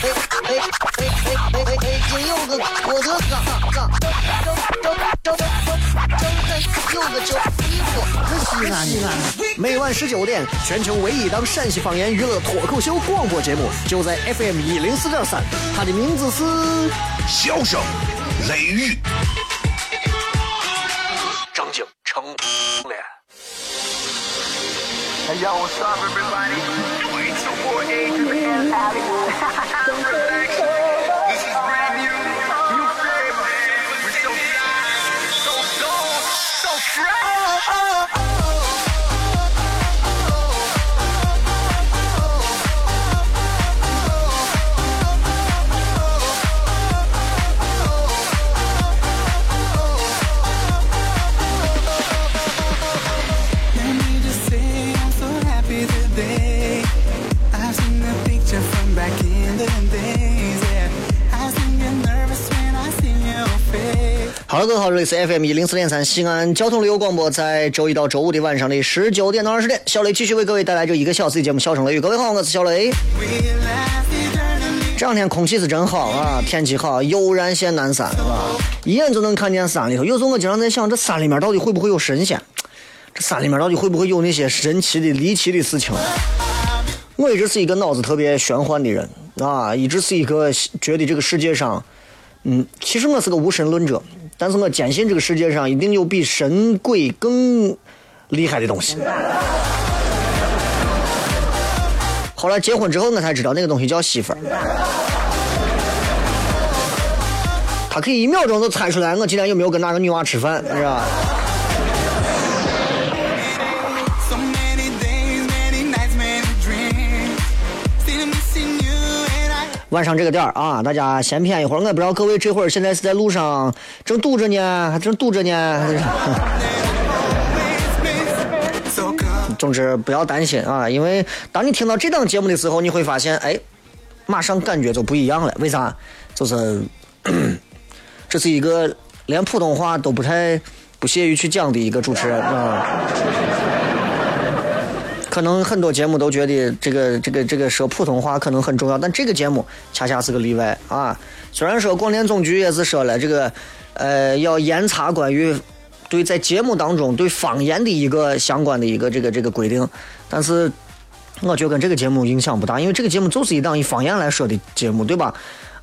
哎哎哎哎哎哎！今有个我的，个叫衣服，西安西安。每晚十九点，全球唯一档陕西方言娱乐脱口秀广播节目，就在 FM 一零四点三。它的名字是《笑声雷雨》。张景成脸。Hey yo, what's up, everybody? It's your boy Patty. Face. 好了，各位好，这里是 FM 一零四点三西安交通旅游广播，在周一到周五的晚上的十九点到二十点，小雷继续为各位带来这一个小时的节目《笑声雷雨》。各位好，我是小雷。这两天空气是真好啊，天气好，悠然见南山，是吧？一眼就能看见山里头。有时候我经常在想，这山里面到底会不会有神仙？这山里面到底会不会有那些神奇的、离奇的事情？我一直是一个脑子特别玄幻的人啊，一直是一个觉得这个世界上，嗯，其实我是个无神论者，但是我坚信这个世界上一定有比神鬼更厉害的东西。后来结婚之后，我才知道那个东西叫媳妇儿。他可以一秒钟就猜出来我今天有没有跟哪个女娃吃饭，是吧？晚上这个点儿啊，大家先谝一会儿。我不知道各位这会儿现在是在路上正堵着呢，还正堵着呢。总之不要担心啊，因为当你听到这档节目的时候，你会发现，哎，马上感觉就不一样了。为啥？就是 这是一个连普通话都不太不屑于去讲的一个主持人啊。可能很多节目都觉得这个这个这个说普通话可能很重要，但这个节目恰恰是个例外啊。虽然说广电总局也是说了这个，呃，要严查关于对在节目当中对方言的一个相关的一个这个这个规定，但是我觉得跟这个节目影响不大，因为这个节目就是一档以方言来说的节目，对吧？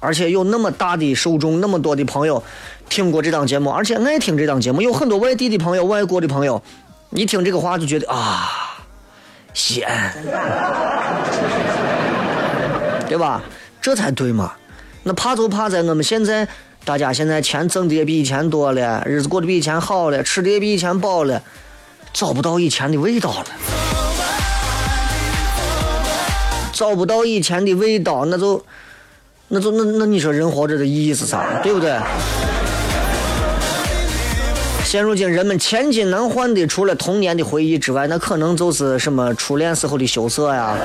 而且有那么大的受众，那么多的朋友听过这档节目，而且爱听这档节目，有很多外地的朋友、外国的朋友，一听这个话就觉得啊，西安，对吧？这才对嘛。那怕就怕在我们现在，大家现在钱挣的也比以前多了，日子过得比以前好了，吃的也比以前饱了，找不到以前的味道了。找不到以前的味道，那就，那就那那你说人活着的意义是啥？对不对？现如今人们千金难换的，除了童年的回忆之外，那可能就是什么初恋时候的羞涩呀，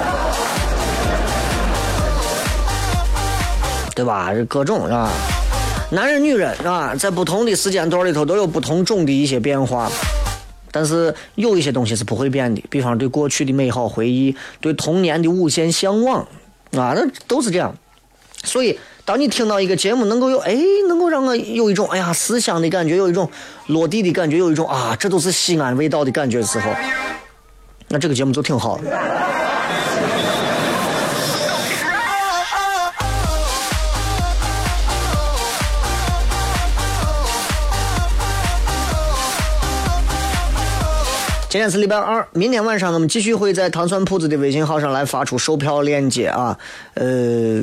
对吧？这各种是吧？男人、女人啊，在不同的时间段里头都有不同种的一些变化，但是有一些东西是不会变的，比方对过去的美好回忆，对童年的无限向往啊，那都是这样。所以，当你听到一个节目能够有哎，能够让我有一种哎呀思乡的感觉，有一种落地的感觉，有一种啊，这都是西安味道的感觉的时候，那这个节目就挺好的。今天是礼拜二，明天晚上我们继续会在糖蒜铺子的微信号上来发出售票链接啊。呃，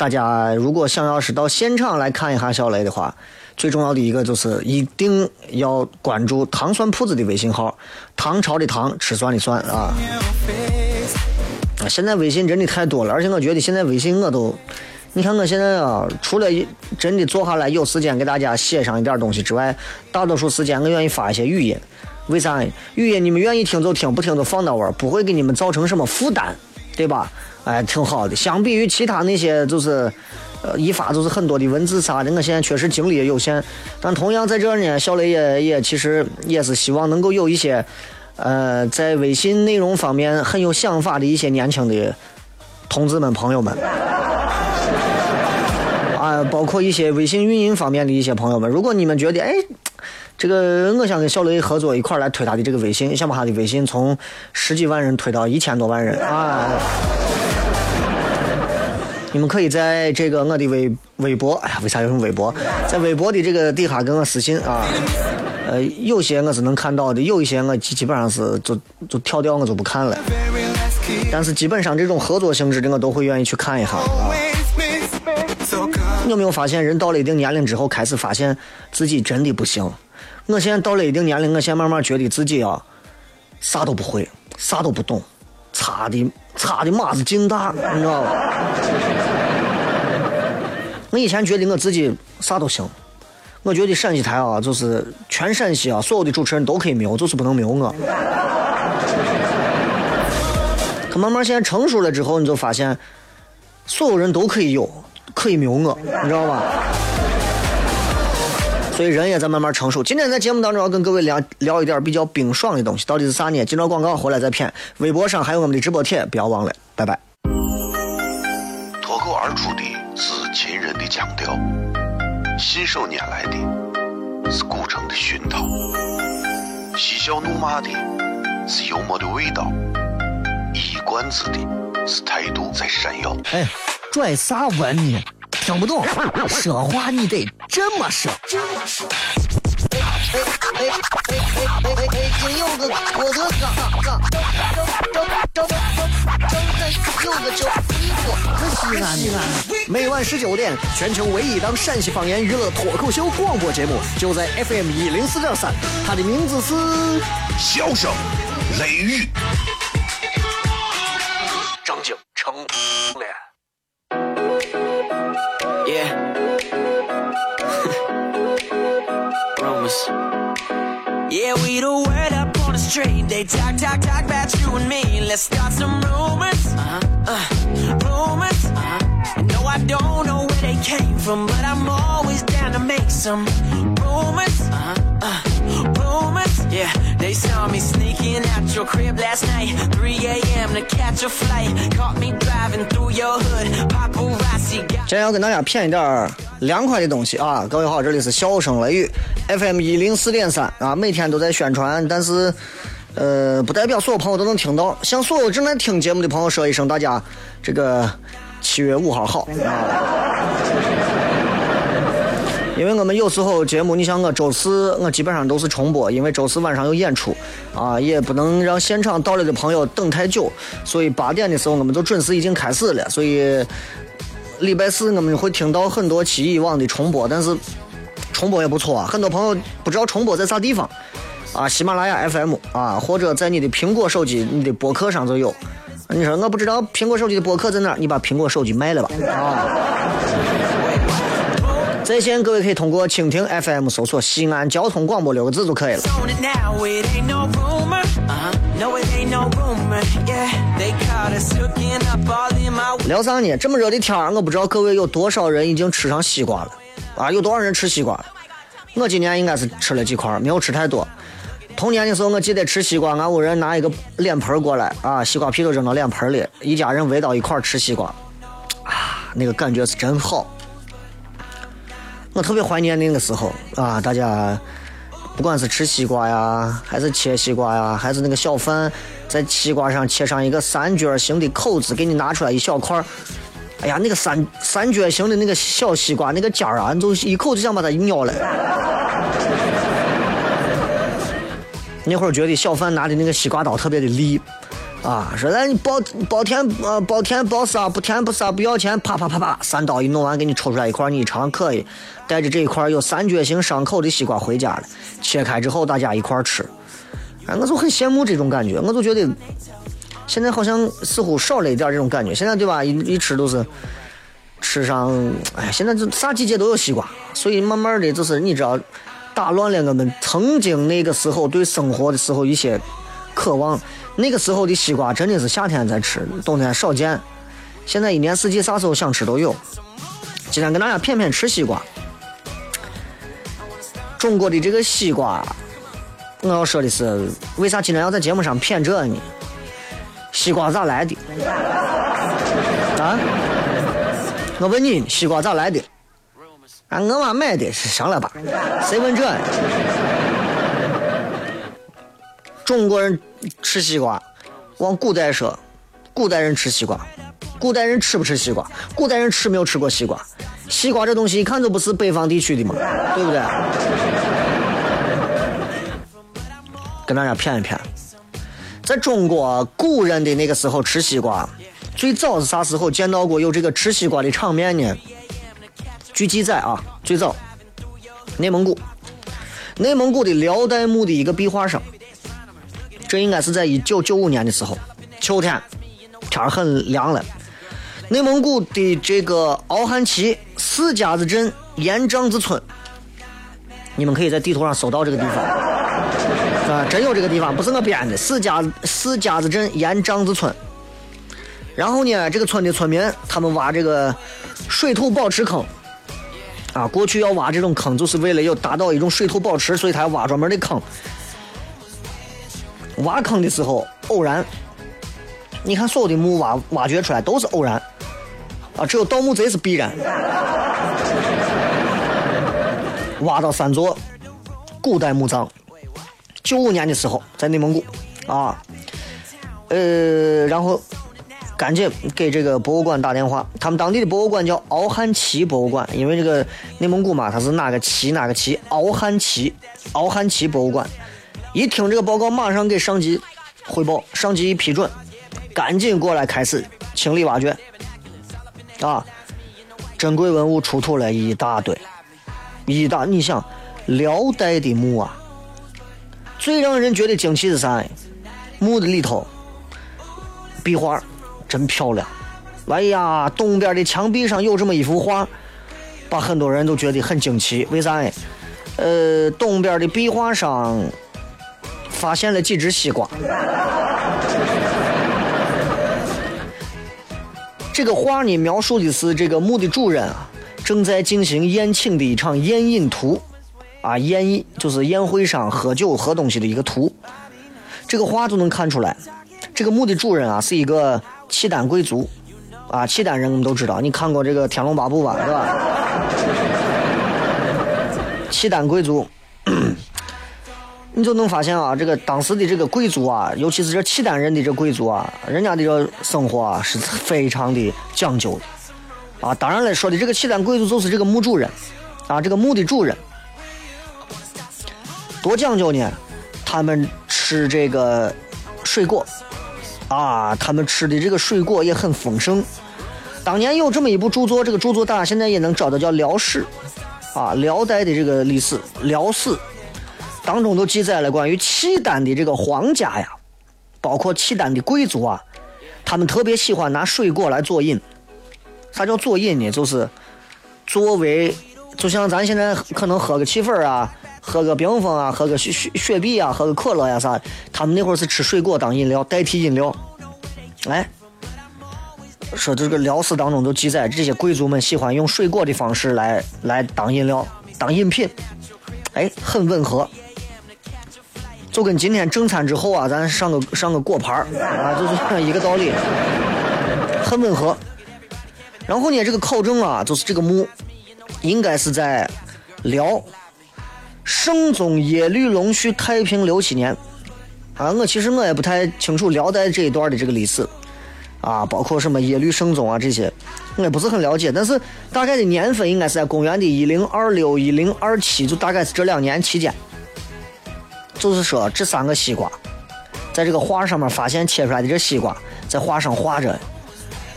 大家如果想要是到现场来看一下小雷的话，最重要的一个就是一定要关注糖蒜铺子的微信号，唐朝的唐，吃蒜的蒜啊。啊，现在微信真的太多了，而且我觉得现在微信我都，你看我现在啊，除了真的坐下来有时间给大家写上一点东西之外，大多数时间我愿意发一些语音。为啥？语音你们愿意听就听，不听就放到位儿，不会给你们造成什么负担，对吧？哎，挺好的。相比于其他那些，就是呃一发就是很多的文字啥的，我现在确实精力也有限。但同样在这儿呢，小雷也也其实也是希望能够有一些呃在微信内容方面很有想法的一些年轻的同志们朋友们。啊，包括一些微信运营方面的一些朋友们，如果你们觉得，哎，这个我想跟小雷合作一块儿来推他的这个微信，想把他的微信从十几万人推到一千多万人啊，你们可以在这个我的微微博，哎呀，为啥要用微博？在微博的这个底下跟我私信啊。呃，有些我是能看到的，有一些我基基本上是就就跳掉，我就不看了。但是基本上这种合作性质的，我都会愿意去看一下。你有没有发现，人到了一定年龄之后，开始发现自己真的不行？我现在到了一定年龄，我现在慢慢觉得自己啊，啥都不会，啥都不懂，差的差的码子劲大，你知道吧？我以前觉得我自己啥都行，我觉得陕西台啊，就是全陕西啊，所有的主持人都可以没有，就是不能没有我。可慢慢现在成熟了之后，你就发现，所有人都可以有，可以没有我，你知道吧？所以人也在慢慢成熟。今天在节目当中要跟各位聊聊一点比较冰爽的东西，到底是啥呢？进到广告回来再片。微博上还有我们的直播帖，不要忘了，拜拜。脱口而出的秦人的腔调，信手拈来的是古城的熏陶，嬉笑怒骂的是幽默的味道，一冠子的是态度在闪耀。哎，拽啥文呢？听不懂，说话你得这么说。哎哎哎哎哎哎，京有个郭德纲，纲，张张张张张有个叫西瓜，可西安西安。每晚十九点，全球唯一档陕西方言娱乐脱口秀广播节目，就在 FM 一零四点三，它的名字是。笑声、雷雨，正经成了。Yeah. Rumors. Yeah, we the word up on the street. They talk, talk, talk about you and me. Let's start some rumors. Uh-huh. Uh, rumors. Don't know where they came from, but I'm always down to make some rumors. Uh-huh. Uh, rumors. Yeah, they saw me sneaking out your crib last night. 3 a.m. to catch a flight. Caught me driving through your hood. Paparazzi got 今天要跟大家骗一点凉快的东西啊！各位好，这里是笑声雷雨 FM 一零四点三啊，每天都在宣传，但是呃，不代表所有朋友都能听到。向所有正在听节目的朋友说一声，大家这个七月五号好啊！因为我们有时候节目，你像我周四我基本上都是重播，因为周四晚上有演出，啊，也不能让现场到了的朋友等太久，所以八点的时候我们都准时已经开始了，所以礼拜四我们会听到很多期以往的重播，但是重播也不错啊，很多朋友不知道重播在啥地方啊，喜马拉雅 FM 啊，或者在你的苹果手机你的播客上就有。你说我不知道苹果手机的播客在哪儿，你把苹果手机卖了吧啊！在线各位可以通过蜻蜓 FM 搜索西安交通广播六个字就可以了。Uh-huh. 聊啥呢？这么热的天儿，我不知道各位有多少人已经吃上西瓜了啊？有多少人吃西瓜了？我今年应该是吃了几块，没有吃太多。童年的时候，我记得吃西瓜，俺屋人拿一个脸盆过来啊，西瓜皮都扔到脸盆里，一家人围到一块吃西瓜，啊，那个感觉是真好。我特别怀念那个时候啊，大家不管是吃西瓜呀，还是切西瓜呀，还是那个小贩在西瓜上切上一个三角形的口子，给你拿出来一小块儿。哎呀，那个三三角形的那个小西瓜，那个尖儿啊，你就一口就想把它咬了。那会儿觉得小贩拿的那个西瓜刀特别的利，啊，说来你包包甜呃包甜包啥不甜不啥不要钱，啪啪啪啪三刀一弄完给你抽出来一块，你尝可以，带着这一块有三角形伤口的西瓜回家了，切开之后大家一块吃，哎，我就很羡慕这种感觉，我就觉得现在好像似乎少了一点这种感觉，现在对吧？一一吃都是吃上，哎，现在就啥季节都有西瓜，所以慢慢的就是你知道。打乱了我们曾经那个时候对生活的时候一些渴望。那个时候的西瓜真的是夏天才吃，冬天少见。现在一年四季啥时候想吃都有。今天跟大家骗骗吃西瓜。中国的这个西瓜，我要说的是，为啥今天要在节目上骗这呢？西瓜咋来的？啊？我问你，西瓜咋来的？啊，我妈买的，是上了吧？谁问这？中国人吃西瓜，往古代说，古代人吃西瓜，古代人吃不吃西瓜？古代人吃没有吃过西瓜？西瓜这东西一看就不是北方地区的嘛，对不对？跟大家骗一骗，在中国古人的那个时候吃西瓜，最早是啥时候见到过有这个吃西瓜的场面呢？据记载啊，最早内蒙古，内蒙古的辽代墓的一个壁画上，这应该是在一九九五年的时候，秋天，天很凉了。内蒙古的这个敖汉旗四家子镇盐帐子村，你们可以在地图上搜到这个地方，啊，真有这个地方，不是我编的。四家四家子镇盐帐子村，然后呢，这个村的村民他们挖这个水土保持坑，啊，过去要挖这种坑，就是为了要达到一种水土保持，所以才挖专门的坑。挖坑的时候偶然，你看所有的墓挖挖掘出来都是偶然，啊，只有盗墓贼是必然。挖到三座古代墓葬，九五年的时候在内蒙古，啊，呃，然后赶紧给这个博物馆打电话，他们当地的博物馆叫敖汉旗博物馆，因为这个内蒙古嘛，它是哪个旗哪个旗，敖汉旗，敖汉旗博物馆。一听这个报告，马上给上级汇报，上级一批准，赶紧过来开始清理挖掘。啊，珍贵文物出土了一大堆，一大，你想，辽代的墓啊，最让人觉得惊奇的是啥？墓的里头，壁画真漂亮。哎呀，东边的墙壁上有这么一幅画，把很多人都觉得很惊奇。为啥？呃，东边的壁画上发现了几只西瓜。这个画呢，描述的是这个墓的主人啊，正在进行宴请的一场宴饮图，啊，宴饮就是宴会上喝酒喝东西的一个图。这个画就能看出来，这个墓的主人啊是一个契丹贵族，啊，契丹人我们都知道，你看过这个《天龙八部》吧，是吧？契丹贵族，你就能发现啊，这个当时的这个贵族啊，尤其是这契丹人的这贵族啊，人家的这生活啊是非常的讲究的啊。当然了，说的这个契丹贵族就是这个墓主人啊，这个墓的主人多讲究呢。他们吃这个水果啊，他们吃的这个水果也很丰盛。当年有这么一部著作，这个著作大家现在也能找到，叫《辽史》啊，辽代的这个历史《辽史》当中都记载了关于契丹的这个皇家呀，包括契丹的贵族啊，他们特别喜欢拿水果来做饮。啥叫做饮呢？就是作为，就像咱现在可能喝个汽水啊，喝个冰峰啊，喝个雪雪雪碧啊，喝个可乐呀啥，他们那会儿是吃水果当饮料，代替饮料。哎，说这个辽史当中就记载，这些贵族们喜欢用水果的方式来来当饮料、当饮品，哎，很吻合。就跟今天正餐之后啊，咱上个上个果盘儿啊，就是 一个道理，很吻合。然后呢，这个考证啊，就是这个墓应该是在辽圣宗耶律隆绪太平六七年啊。我其实我也不太清楚辽代这一段的这个历史啊，包括什么耶律圣宗啊这些，我也不是很了解。但是大概的年份应该是在公元的一零二六、一零二七，就大概是这两年期间。就是说，这三个西瓜，在这个画上面发现切出来的这西瓜，在画上画着。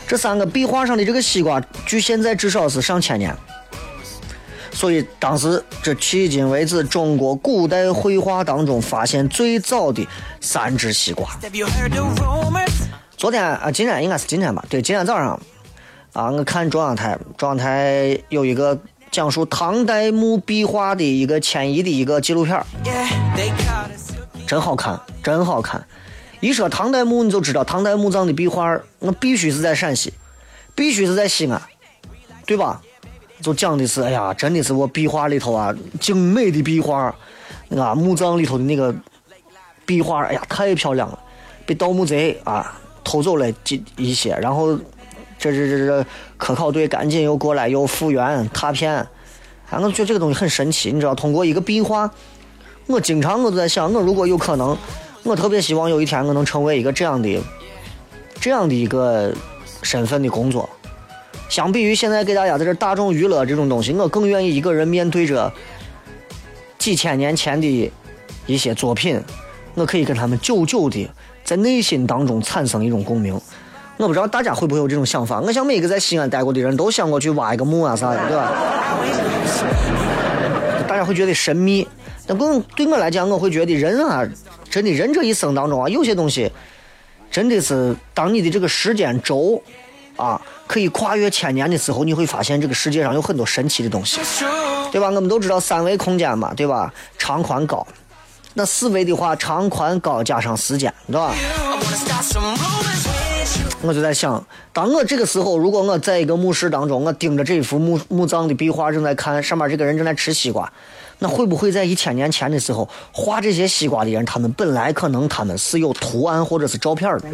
这三个壁画上的这个西瓜，距现在至少是上千年。所以当时这迄今为止中国古代绘画当中发现最早的三只西瓜。昨天啊，今天应该是今天吧？对，今天早上啊，我看中央台，中央台有一个讲述唐代墓壁画的一个迁移的一个纪录片.真好看，真好看。一说唐代墓，你就知道唐代墓葬的壁画，那必须是在陕西，必须是在西安，对吧？就讲的是，哎呀，真的是我壁画里头啊，精美的壁画，啊，墓葬里头的那个壁画，哎呀，太漂亮了，被盗墓贼啊偷走了几一些，然后这这这这科考队赶紧又过来又复原拓片，啊，我觉得这个东西很神奇，你知道，通过一个壁画。我经常我都在想，我如果有可能，我特别希望有一天我能成为一个这样的、这样的一个身份的工作。相比于现在给大家在这大众娱乐这种东西，我更愿意一个人面对着几千年前的一些作品，我可以跟他们久久的在内心当中产生一种共鸣。我不知道大家会不会有这种想法？我想每个在西安待过的人都想过去挖一个墓啊啥的，对吧？大家会觉得神秘，但更对我来讲，我会觉得人啊，真的人这一生当中啊，有些东西真的是当你的这个时间轴啊可以跨越千年的时候，你会发现这个世界上有很多神奇的东西，对吧？我们都知道三维空间嘛，对吧？长宽高，那四维的话，长宽高加上时间，对吧？我就在想，当我这个时候，如果我在一个墓室当中，我盯着这幅墓墓葬的壁画正在看，上面这个人正在吃西瓜，那会不会在一千年前的时候，画这些西瓜的人，他们本来可能他们是有图案或者是照片的？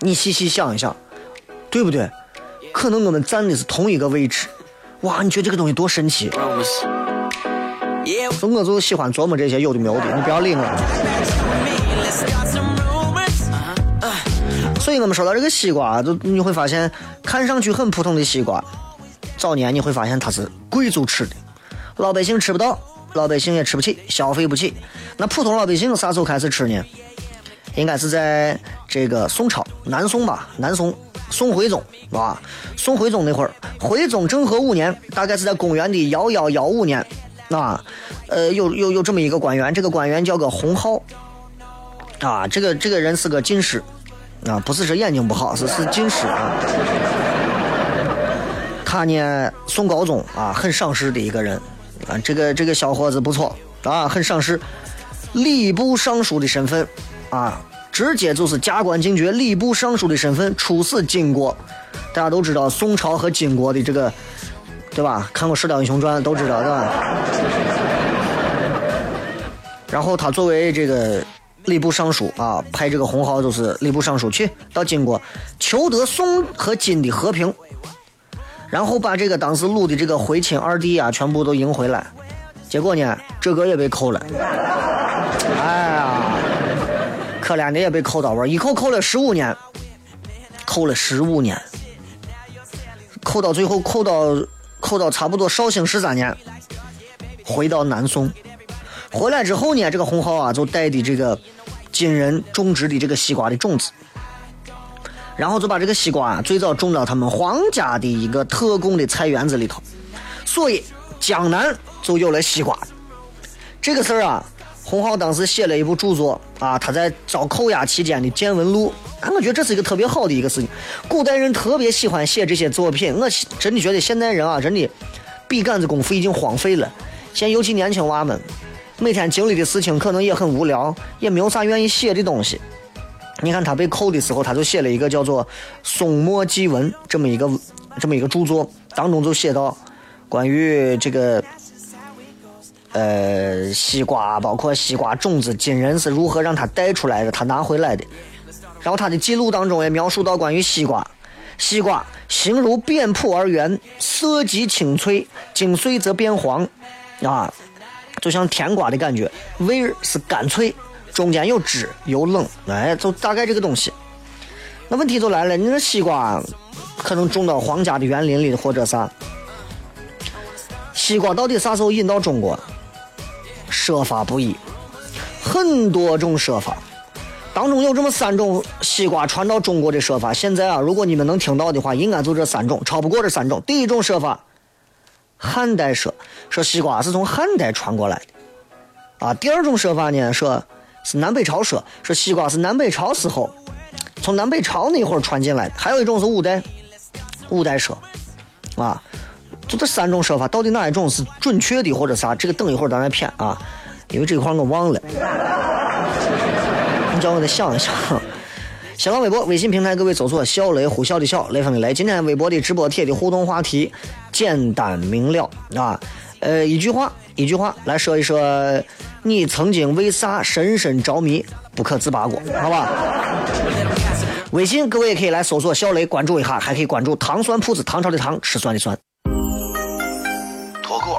你细细想一想，对不对？可能我们站的是同一个位置，哇，你觉得这个东西多神奇？所以我就喜欢琢磨这些有的没有的，你不要理我。Uh-huh. 所以我们说到这个西瓜，就你会发现，看上去很普通的西瓜，早年你会发现它是贵族吃的，老百姓吃不到，老百姓也吃不起，消费不起。那普通老百姓啥时候开始吃呢？应该是在这个宋朝、南宋吧，南宋宋徽宗啊，宋徽宗那会儿，徽宗政和五年，大概是在公元的幺幺幺五年，啊，呃，有有有这么一个官员，这个官员叫个洪浩，啊，这个这个人是个进士，啊，不是说眼睛不好，是是近视啊。他呢，宋高宗啊，很赏识的一个人啊，这个这个小伙子不错啊，很赏识，礼部尚书的身份啊，直接就是加官进爵，礼部尚书的身份出使金国。大家都知道宋朝和金国的这个，对吧？看过《射雕英雄传》都知道，对吧？然后他作为这个礼部尚书啊，派这个洪浩就是礼部尚书去到金国，求得宋和金的和平，然后把这个当时掳的这个回亲二弟啊，全部都迎回来。结果呢，这个也被扣了。可怜的也被扣到位，一扣扣了十五年，扣了十五年，扣到最后扣到扣到差不多绍兴十三年，回到南宋。回来之后呢，这个洪浩啊就带的这个金人种植的这个西瓜的种子，然后就把这个西瓜啊最早种到他们皇家的一个特供的菜园子里头，所以江南就有了西瓜。这个事儿啊，洪浩当时写了一部著作啊，他在遭扣押期间的见闻录啊，我觉得这是一个特别好的一个事情。古代人特别喜欢写这些作品，我真的觉得现代人啊，真的笔杆子功夫已经荒废了。现在尤其年轻娃们，每天经历的事情可能也很无聊，也没有啥愿意写的东西。你看他被扣的时候，他就写了一个叫做《宋末纪文》这么一个这么一个著作，当中就写到关于这个呃西瓜，包括西瓜种子，金人是如何让他带出来的，他拿回来的。然后他的记录当中也描述到关于西瓜，西瓜形如扁蒲而圆，色极青翠，经碎则变黄，啊，就像甜瓜的感觉，味儿是干脆，中间有汁有冷，哎，就大概这个东西。那问题就来了，你那西瓜可能种到皇家的园林里或者啥，西瓜到底啥时候引到中国？说法不一，很多种说法。当中有这么三种西瓜传到中国的说法。现在啊，如果你们能听到的话，应该就这三种，超不过这三种。第一种说法，汉代说说西瓜是从汉代传过来的，啊，第二种说法呢，说是南北朝说说西瓜是南北朝时候从南北朝那会儿传进来的。还有一种是五代，五代说啊。就这三种说法，到底哪一种是准确的或者啥？这个等一会儿咱来骗啊，因为这块我忘了，你叫我再想一想。新浪微博、微信平台，各位搜索“小雷”呼啸的小雷锋的雷。今天微博的直播帖的互动话题简单明了啊，呃，一句话，一句话来说一说，你曾经为啥深深着迷不可自拔过？好吧？微信各位也可以来搜索“小雷”，关注一下，还可以关注糖酸铺子，唐朝的糖，吃酸的酸。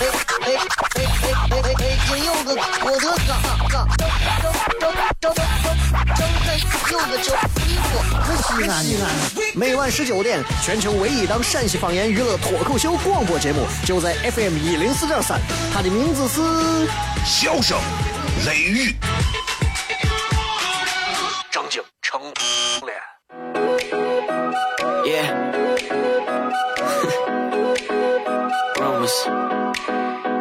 哎哎哎！金有个我的嘎嘎，张张张张张真有个叫衣服。西安的，每晚十九点，全球唯一档陕西方言娱乐脱口秀广播节目，就在 FM 一零四点三。它的名字是笑声、雷雨，张景成脸。Yeah.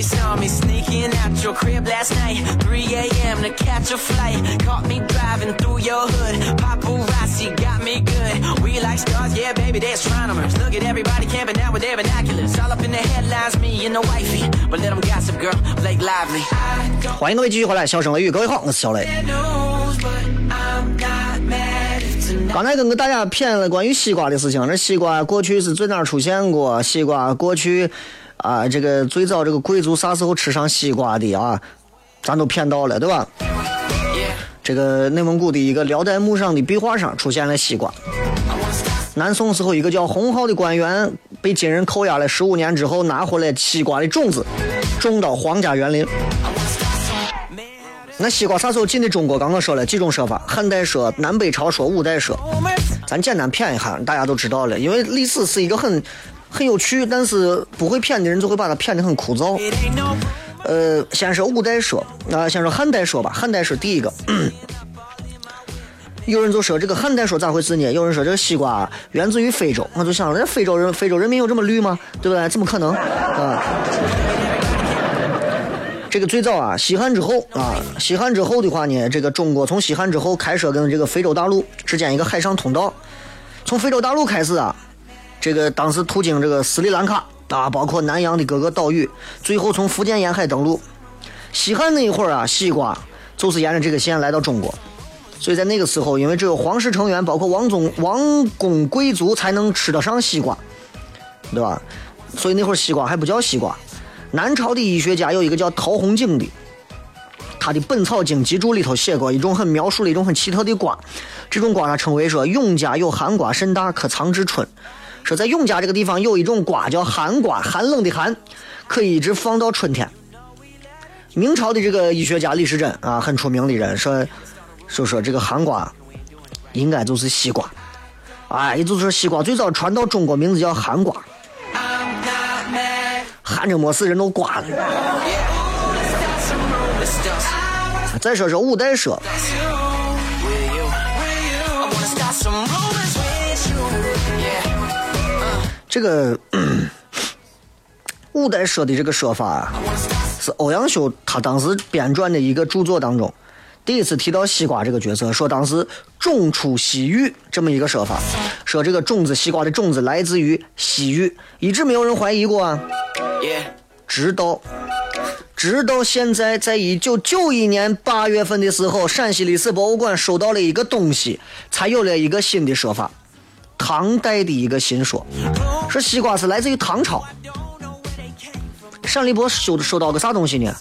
they saw me sneaking out your crib last night. 3 a.m. to catch a flight. Caught me driving through your hood. Paparazzi got me good. We like stars, yeah, baby, they're astronomers. Look at everybody camping out with their binoculars. All up in the headlines, me and the wifey. But let them gossip, girl, Blake Lively. I don't 欢迎各位继续回来，笑声雷雨，各位好，我是小雷。刚才跟大家骗了关于西瓜的事情，这西瓜过去是在哪出现过？西瓜过去啊，这个最早这个贵族啥时候吃上西瓜的啊？咱都骗到了，对吧？这个内蒙古的一个辽代墓上的壁画上出现了西瓜。南宋时候，一个叫洪浩的官员被金人扣押了十五年之后，拿回来西瓜的种子，种到皇家园林。那西瓜啥时候进的中国？刚刚说了几种说法：汉代说、南北朝说、五代说。咱简单谝一下，大家都知道了。因为历史是一个很很有趣，但是不会谝的人就会把它谝得很枯燥。呃，先说五代说，啊、先说汉代说吧。汉代说第一个，有人就说这个汉代说咋回事呢？有人说这个西瓜源自于非洲，我就想，这非洲人非洲人民有这么绿吗？对不对？怎么可能啊？这个最早啊，西汉之后啊，西汉之后的话呢，这个中国从西汉之后开设跟这个非洲大陆之间一个海上通道，从非洲大陆开始啊，这个当时途经这个斯里兰卡啊，包括南洋的各个岛屿，最后从福建沿海登陆。西汉那一会儿啊，西瓜就是沿着这个线来到中国，所以在那个时候，因为只有皇室成员，包括王宗、王公贵族才能吃得上西瓜，对吧？所以那会儿西瓜还不叫西瓜。南朝的医学家有一个叫陶弘景的，他的《本草经集注》里头写过一种很描述了一种很奇特的瓜，这种瓜他称为说永嘉有寒瓜甚大，可藏至春。说在永嘉这个地方有一种瓜叫寒瓜，寒冷的寒，可以一直放到春天。明朝的这个医学家李时珍啊，很出名的人，说说说这个寒瓜应该就是西瓜，哎，也就是说西瓜最早传到中国，名字叫寒瓜，寒着没事人都瓜了。再说说五代说，这个五代说的这个说法啊，是欧阳修他当时编撰的一个著作当中，第一次提到西瓜这个角色，说当时种出西域这么一个说法，说这个种子西瓜的种子来自于西域，一直没有人怀疑过啊，直到直到现在，在一九九一年八月份的时候，陕西历史博物馆收到了一个东西，才有了一个新的说法，唐代的一个新说，说西瓜是来自于唐朝。陕立博收收到个啥东西呢？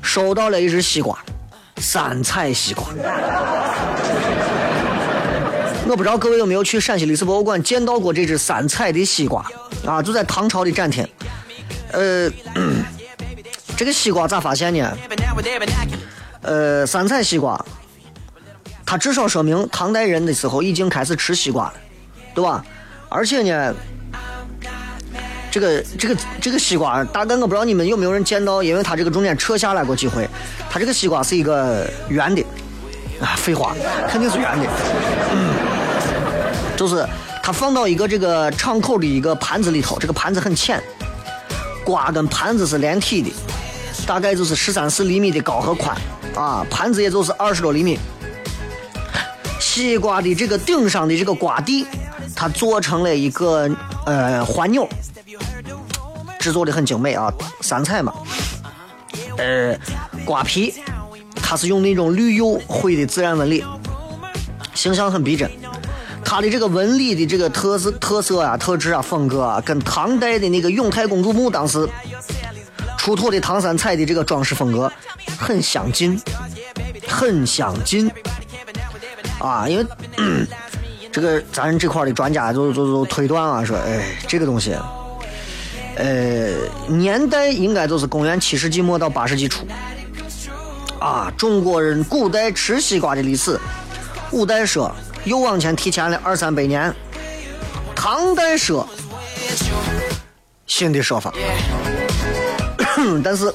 收到了一只西瓜，三彩西瓜。我不知道各位有没有去陕西历史博物馆见到过这只三彩的西瓜啊？就在唐朝的展厅。呃，这个西瓜咋发现呢？呃，三彩西瓜它至少说明唐代人的时候已经开始吃西瓜了，对吧？而且呢，这个这个这个西瓜，大概我不知道你们有没有人见到，因为它这个中间扯下来过几回，它这个西瓜是一个圆的，啊，废话，肯定是圆的，就是它放到一个这个敞口的一个盘子里头，这个盘子很浅，瓜跟盘子是连体的，大概就是十三四厘米的高和宽，啊，盘子也就是二十多厘米。西瓜的这个顶上的这个瓜蒂，它做成了一个呃环钮，制作的很精美啊，三彩嘛。呃，瓜皮它是用那种绿釉绘的自然纹理，形象很逼真。它的这个纹理的这个特色特色啊、特质啊、风格啊，跟唐代的那个永泰公主墓当时出土的唐三彩的这个装饰风格很相近，很相近。啊，因为、这个咱这块的专家就就就推断啊，说，哎，这个东西，呃，年代应该就是公元七世纪末到八世纪初。啊，中国人古代吃西瓜的历史，五代说又往前提前了二三百年，唐代说新的说法，但是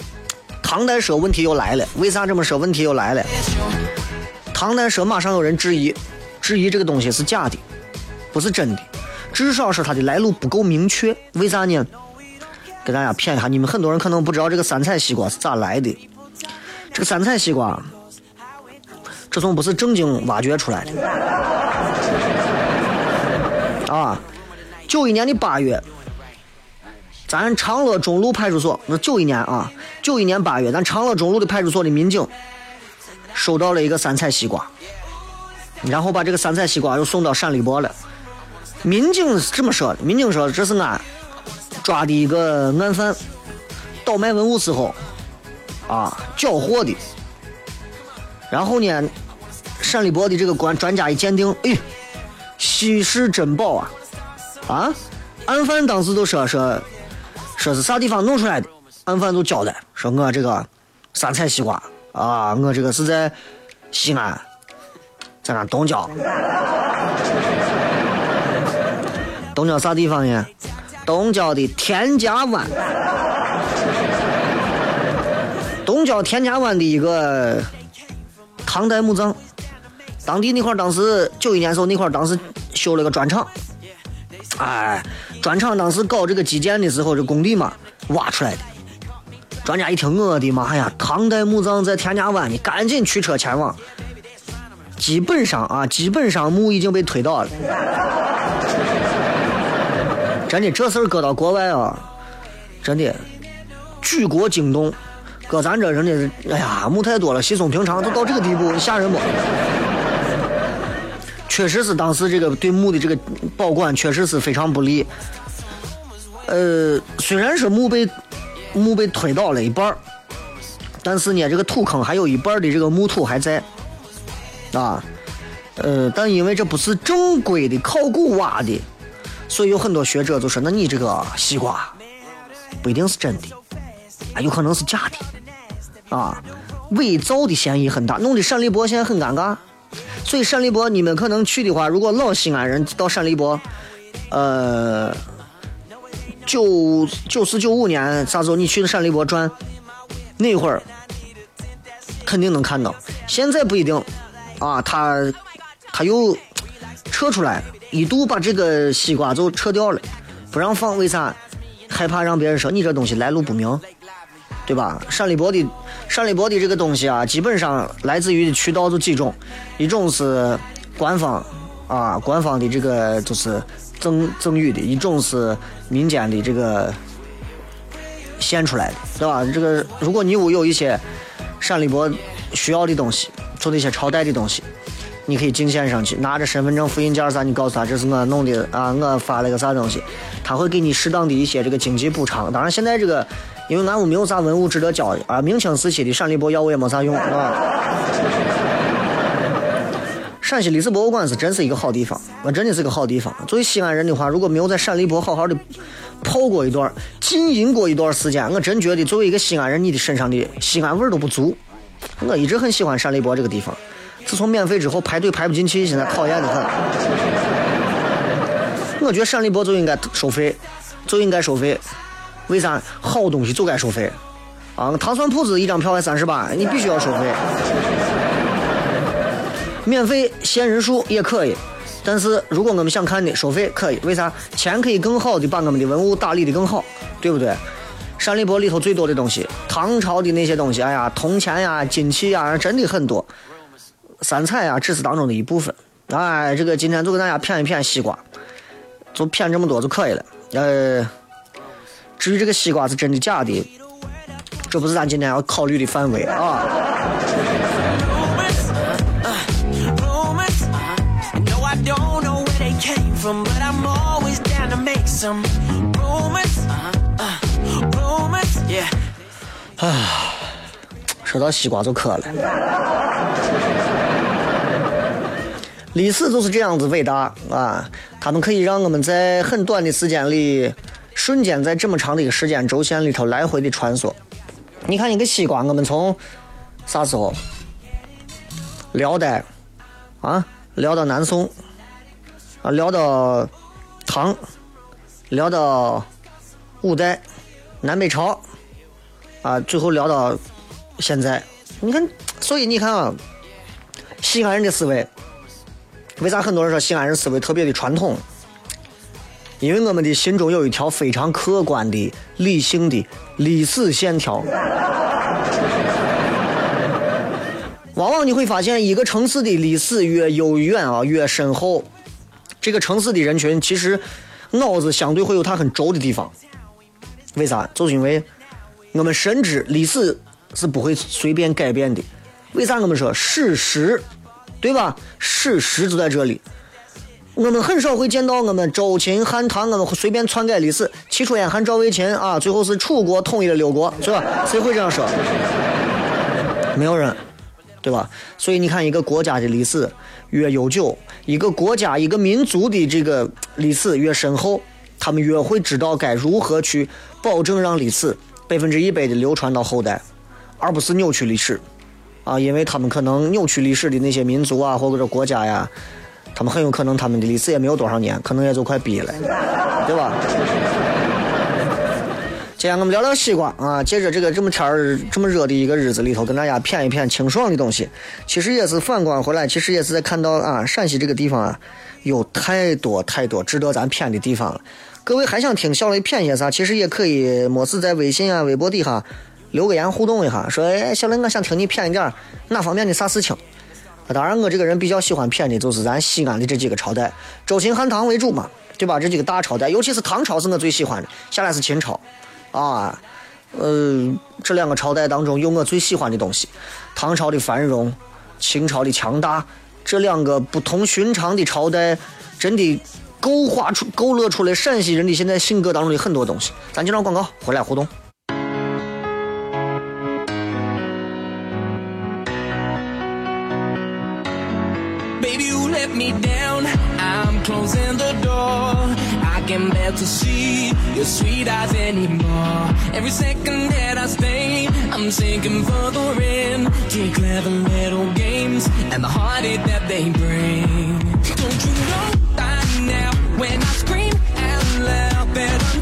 唐代说问题又来了，为啥这么说？问题又来了。唐代说马上有人质疑，质疑这个东西是假的，不是真的，至少是它的来路不够明确。为啥呢？给大家谝一下，你们很多人可能不知道这个三彩西瓜是咋来的。这个三彩西瓜，这从不是正经挖掘出来的。啊，九一年的八月，咱长乐中路派出所，那九一年啊，九一年八月，咱长乐中路的派出所的民警收到了一个三彩西瓜，然后把这个三彩西瓜又送到陕历博了。民警是这么说的：民警说这是俺抓的一个案犯，倒卖文物时候啊缴获的。然后呢，陕历博的这个官专家一鉴定，哎，稀世珍宝啊！啊，案犯当时都说说说是啥地方弄出来的，案犯就交代说我这个三彩西瓜啊，我这个是在西安，在那东郊，东郊啥地方呢？东郊的田家湾，东郊田家湾的一个唐代墓葬，当地那块儿当时九一年时候那块儿当时修了个砖厂，哎，砖厂当时搞这个基建的时候，这工地嘛挖出来的。专家一听，我的妈呀！唐代墓葬在田家湾，你赶紧驱车前往。基本上啊，基本上墓已经被推倒了。真的，这事儿搁到国外啊，真的举国惊动。搁咱这人的是，哎呀，墓太多了，稀松平常，都到这个地步，吓人不？确实是当时这个对墓的这个保管确实是非常不利。呃，虽然是墓被墓被推倒了一半但是呢，这个土坑还有一半的这个墓土还在，啊，呃，但因为这不是正规的考古挖的，所以有很多学者就说，那你这个西瓜不一定是真的，啊，有可能是假的，啊，伪造的嫌疑很大，弄得陕立博现在很尴尬。所以陕立博你们可能去的话，如果老西安人到陕立博，呃。九九四九五年啥时候你去的陕历博转，那会儿肯定能看到。现在不一定啊，他他又撤出来，一度把这个西瓜就撤掉了，不让放。为啥？害怕让别人说你这东西来路不明，对吧？陕历博的陕历博的这个东西啊，基本上来自于的渠道就几种，一种是官方啊，官方的这个就是。赠赠予的一种是民间的这个献出来的，对吧？这个如果你屋有一些陕历博需要的东西，做的一些朝代的东西，你可以进献上去，拿着身份证复印件啥，你告诉他这是我弄的啊，我发了个啥东西，他会给你适当的一些这个经济补偿。当然，现在这个因为俺屋没有啥文物值得交的啊，明清时期的陕历博要我也没啥用啊。陕西历史博物馆是真是一个好地方，那真的是个好地方。作为西安人的话，如果没有在陕历博好好的泡过一段、浸淫过一段时间，我真觉得作为一个西安人，你的身上的西安味儿都不足。我一直很喜欢陕历博这个地方，自从免费之后排队排不进去，现在讨厌的很。我觉得陕立博就应该收费，就应该收费。为啥？好东西就该收费。啊，糖蒜铺子一张票才三十八，你必须要收费。免费限人数也可以，但是如果我们想看的，收费可以。为啥？钱可以更好的把我们的文物打理的更好，对不对？山里博里头最多的东西，唐朝的那些东西，哎呀，铜钱呀、金器呀，真的很多。三彩呀，只是当中的一部分。哎，这个今天就给大家谝一谝西瓜，就谝这么多就可以了。呃，至于这个西瓜是真的假的，这不是咱今天要考虑的范围啊。But I'm always down to make some rumors. Uh, rumors, yeah. 说到西瓜就渴了。历史就是这样子伟大啊！他们可以让我们在很短的时间里，瞬间在这么长的一个时间轴线里头来回的穿梭。你看一个西瓜，我们从啥时候？辽代啊，聊到南宋啊，聊到唐，聊到五代，南北朝啊，最后聊到现在。你看，所以你看啊，西安人的思维，为啥很多人说西安人思维特别的传统？因为我们的心中有一条非常客观的、理性的历史线条。往往你会发现，一个城市的历史越悠远啊，越深厚，这个城市的人群其实脑子相对会有它很轴的地方。为啥？就是因为我们深知历史是不会随便改变的。为啥我们说史实，对吧？史实就在这里。我们很少会见到我们周秦汉唐，我们随便篡改历史。齐楚燕韩赵魏秦啊，最后是楚国统一了六国，是吧？谁会这样说？没有人，对吧？所以你看，一个国家的历史越悠久，一个国家、一个民族的这个历史越深厚，他们越会知道该如何去保证让历史百分之一百的流传到后代，而不是扭曲历史。啊，因为他们可能扭曲历史的那些民族啊，或者国家呀，他们很有可能他们的历史也没有多少年，可能也就快毕了，对吧？今天我们聊聊西瓜啊，借着这个这么天儿这么热的一个日子里头，跟大家谝一谝清爽的东西。其实也是反观回来，其实也是在看到啊，陕西这个地方啊，有太多太多值得咱谝的地方了。各位还想听小雷谝些啥？其实也可以，没事在微信啊、微博底下留个言互动一下，说哎，小雷，我想听你谝一点哪方面的啥事情。当然，我这个人比较喜欢谝的就是咱西安的这几个朝代，周秦汉唐为主嘛，对吧？这几个大朝代，尤其是唐朝是我最喜欢的，下来是秦朝，啊，呃，这两个朝代当中有我最喜欢的东西，唐朝的繁荣，秦朝的强大，这两个不同寻常的朝代，真的勾画出、勾勒出来陕西人的现在性格当中的很多东西。咱就让广告回来互动。Baby, you let me down. I'm closing the door. Can bear to see your sweet eyes anymore. Every second that I stay, I'm sinking further in to clever little games and the heartache that they bring. Don't you know by now when I scream out loud that I'm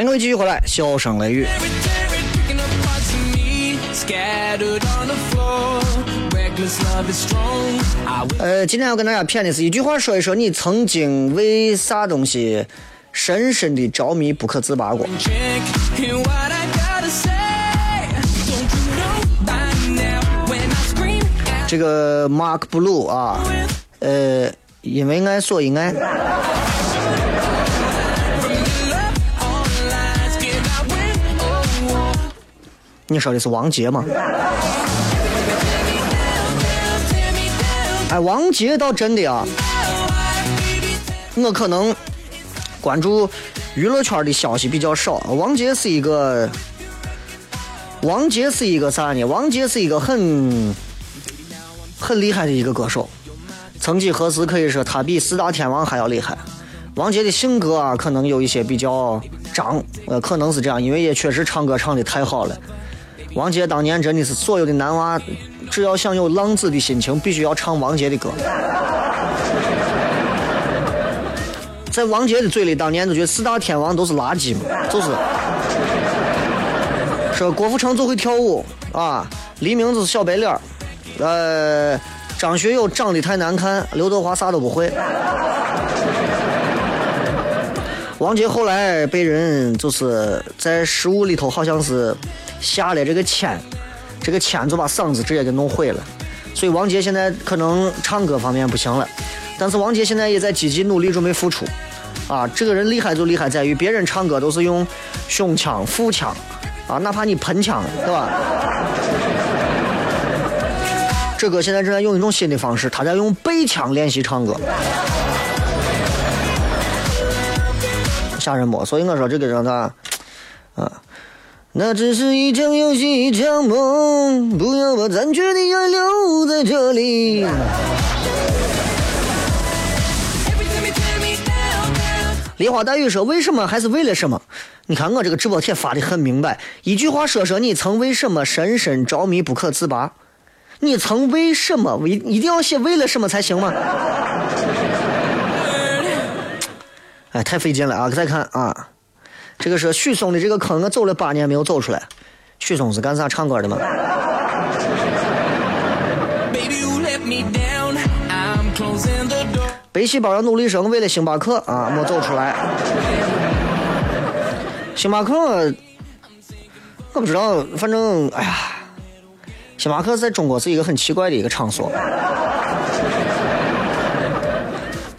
欢迎各位继续回来，笑声雷雨。呃，今天要跟大家谝的是一句话，说一说你曾经为啥东西深深的着迷不可自拔过。这个 Mark Blue 啊，呃，因为爱所以爱。你说的是王杰吗？哎，王杰倒真的啊，我可能关注娱乐圈的消息比较少。王杰是一个，王杰是一个啥呢？王杰是一个很很厉害的一个歌手。曾几何时，可以说他比四大天王还要厉害。王杰的性格啊，可能有一些比较张，呃，可能是这样，因为也确实唱歌唱的太好了。王杰当年真的是所有的男娃，只要想有浪子的心情，必须要唱王杰的歌。在王杰的嘴里，当年就觉得四大天王都是垃圾嘛，就是说郭富城就会跳舞啊，黎明就是小白脸儿，呃，张学友长得太难看，刘德华啥都不会。王杰后来被人就是在食物里头好像是下了这个铅，这个铅就把嗓子直接给弄毁了，所以王杰现在可能唱歌方面不行了，但是王杰现在也在积极努力准备复出，啊，这个人厉害就厉害在于别人唱歌都是用胸腔、腹腔，啊，哪怕你喷腔，对吧？这个现在正在用一种新的方式，他在用背腔练习唱歌。吓人不？所以我说这个人他，啊，那只是一场游戏，一场梦，不要把残缺的爱留在这里。梨花带雨说：“为什么还是为了什么？”你看我这个直播帖发的很明白，一句话说说你曾为什么深深着迷不可自拔？你曾为什么为一定要写为了什么才行吗？哎，太费劲了啊！再看啊，这个是许嵩的这个坑，我走了八年没有走出来。许嵩是干啥唱歌的吗.白细胞要努力生，为了星巴克啊，没走出来。星巴克，我不知道，反正哎呀，星巴克在中国是一个很奇怪的一个场所。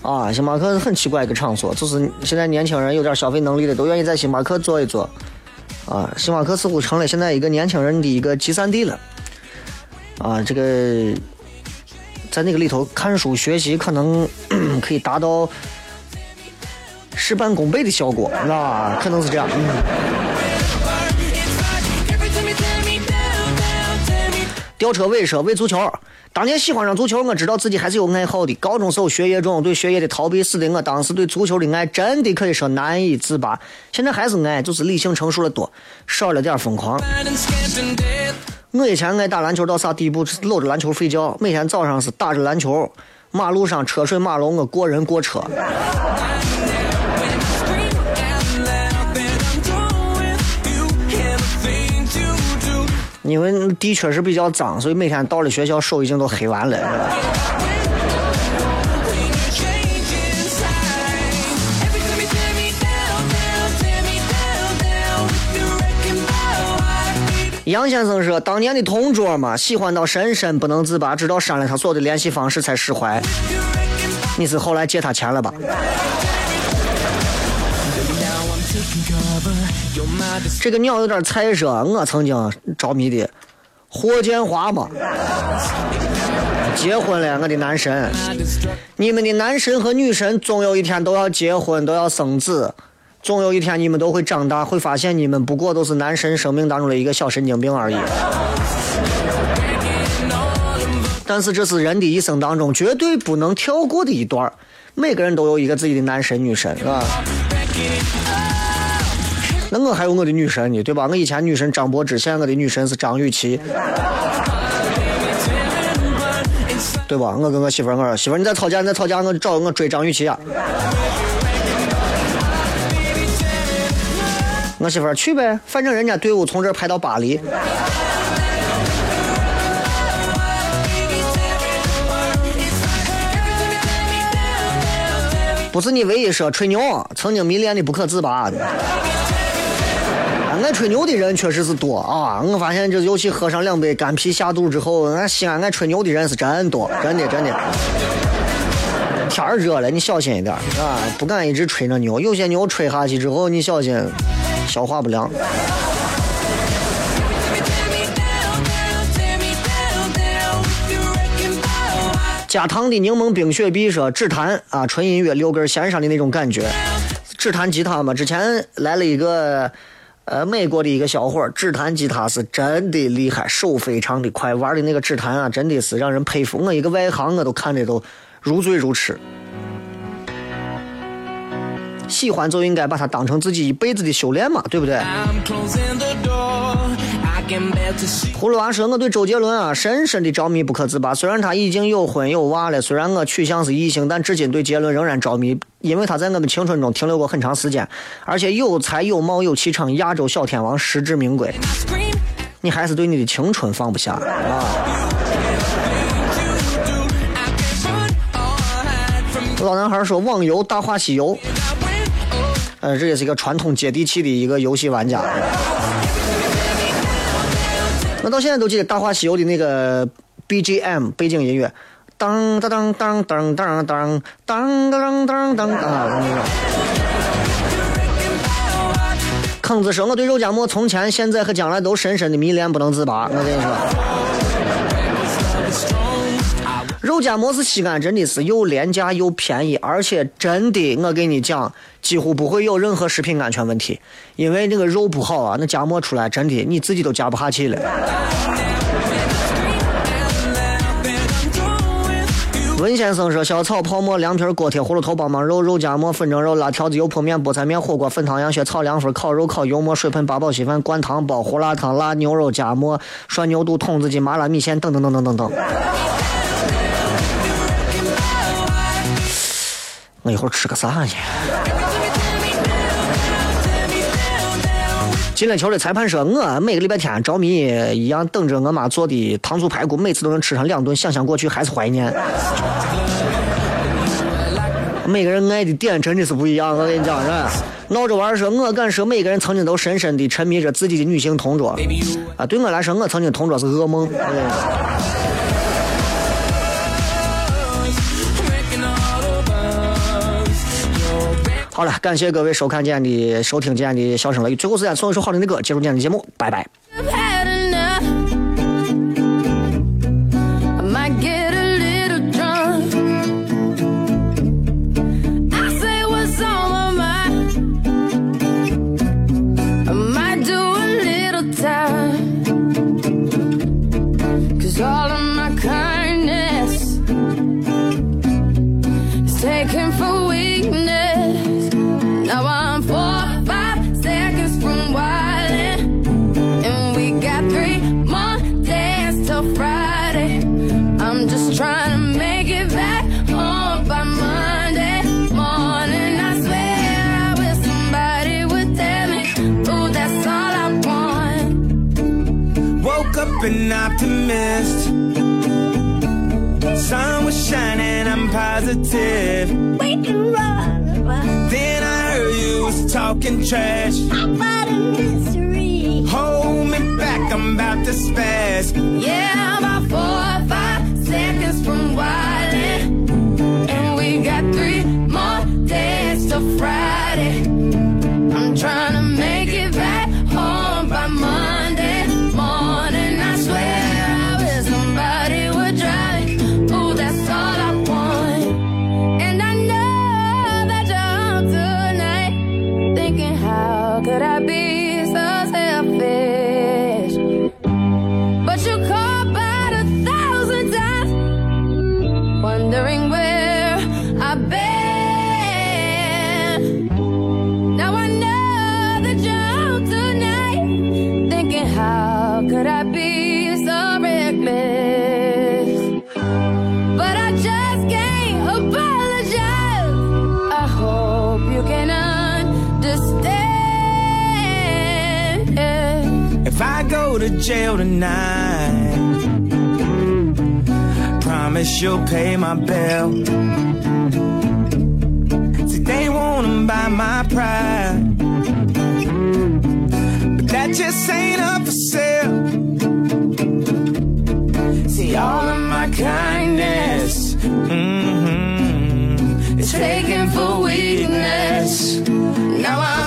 啊，星巴克是很奇怪一个场所，就是现在年轻人有点消费能力的都愿意在星巴克坐一坐。啊，星巴克似乎成了现在一个年轻人的一个集散地了。啊，这个在那个里头看书学习，可能 可以达到事半功倍的效果，啊，可能是这样。吊车尾说为足球，当年喜欢上足球，我知道自己还是有爱好的。高中时候学业重，对学业的逃避，使得我当时对足球的爱真的可以说难以自拔。现在还是爱，就是理性成熟了多，少了点疯狂。我以前爱打篮球到啥地步？搂着篮球睡觉，每天早上是打着篮球，马路上车水马龙，我过人过车。因为地确实比较脏所以每天到了学校手已经都黑完了是吧？杨先生说当年的同桌嘛喜欢到深深不能自拔直到删了他所有的联系方式才释怀。你是后来借他钱了吧？这个鸟有点菜说，我曾经着迷的霍建华嘛，结婚了，我的男神。你们的男神和女神总有一天都要结婚，都要生子，总有一天你们都会长大，会发现你们不过都是男神生命当中的一个小神经病而已。但是这是人的一生当中绝对不能跳过的一段儿每个人都有一个自己的男神女神，是吧？那我还有我的女神呢，对吧？我以前女神张柏芝，现在我的女神是张雨绮，对吧？我跟我媳妇我说，媳妇你再吵架，你再吵架，我找我追张雨绮啊。我媳妇去呗，反正人家队伍从这儿排到巴黎。不是你唯一说吹牛，曾经迷恋的不可自拔的。爱吹牛的人确实是多啊！我发现，这尤其喝上两杯干啤下肚之后，俺西安爱吹牛的人是真多，真的真的。天儿热了，你小心一点啊！不敢一直吹那牛，有些牛吹下去之后，你小心消化不良。加糖的柠檬冰雪碧说只弹啊，纯音乐六根弦上的那种感觉。指弹吉他嘛，之前来了一个呃美国的一个小伙儿，指弹吉他是真的厉害，手非常的快，玩的那个指弹啊，真的是让人佩服。我一个外行我都看着都如醉如痴。喜欢就应该把它当成自己一辈子的修炼嘛，对不对？葫芦娃说：“我对周杰伦啊深深的着迷不可自拔。虽然他已经有婚有娃了，虽然我取向是异性，但至今对杰伦仍然着迷，因为他在我们青春中停留过很长时间，而且有才有貌有气场，亚洲小天王，实至名归。你还是对你的青春放不下啊！”老男孩说：“网游《大话西游》，呃，这也是一个传统接地气的一个游戏玩家。我到现在都记得《大话西游》的那个 BGM 背景音乐，当当当当当当当当当当当啊！坑子说：“我对肉夹馍从前、现在和将来都深深的迷恋不能自拔。”我跟你说。肉夹馍是西安真的是又廉价又便宜，而且真的，我跟你讲，几乎不会有任何食品安全问题，因为那个肉不好啊，那夹馍出来真的你自己都夹不下去了。文先生说：小炒、泡馍、凉皮、锅贴、葫芦头、棒棒肉、肉夹馍、粉蒸肉、辣条子、油泼面、菠菜面、火锅、粉汤、羊血、炒凉粉、烤肉、烤油馍、水盆、八宝稀饭、灌汤包、胡辣汤、辣牛肉夹馍、涮牛肚、筒子鸡、麻辣米线等等等等等等。我一会儿吃个啥去？进了球的裁判说：“我每个礼拜天着迷一样等着我妈做的糖醋排骨，每次都能吃上两顿。想想过去还是怀念。每个人爱的点真的是不一样，我跟你讲，是？闹着玩儿说，我敢说每个人曾经都深深的沉迷着自己的女性同桌。啊，对我来说，我曾经同桌是噩梦。好了，感谢各位收看今天的收听今天的笑声乐语。最后时间送一首好听的歌，结束今天的节目，拜拜。I've an optimist. Sun was shining, I'm positive. We can run, Then I heard you was talking trash. about a mystery. Hold me back, I'm about to spaz. Yeah, I'm about four or five seconds from wildin'. And we got three more days till Friday. I'm trying tonight, promise you'll pay my bill. See, they wanna buy my pride, but that just ain't up for sale. See, all of my kindness, mm-hmm, is taken for weakness. Now I'm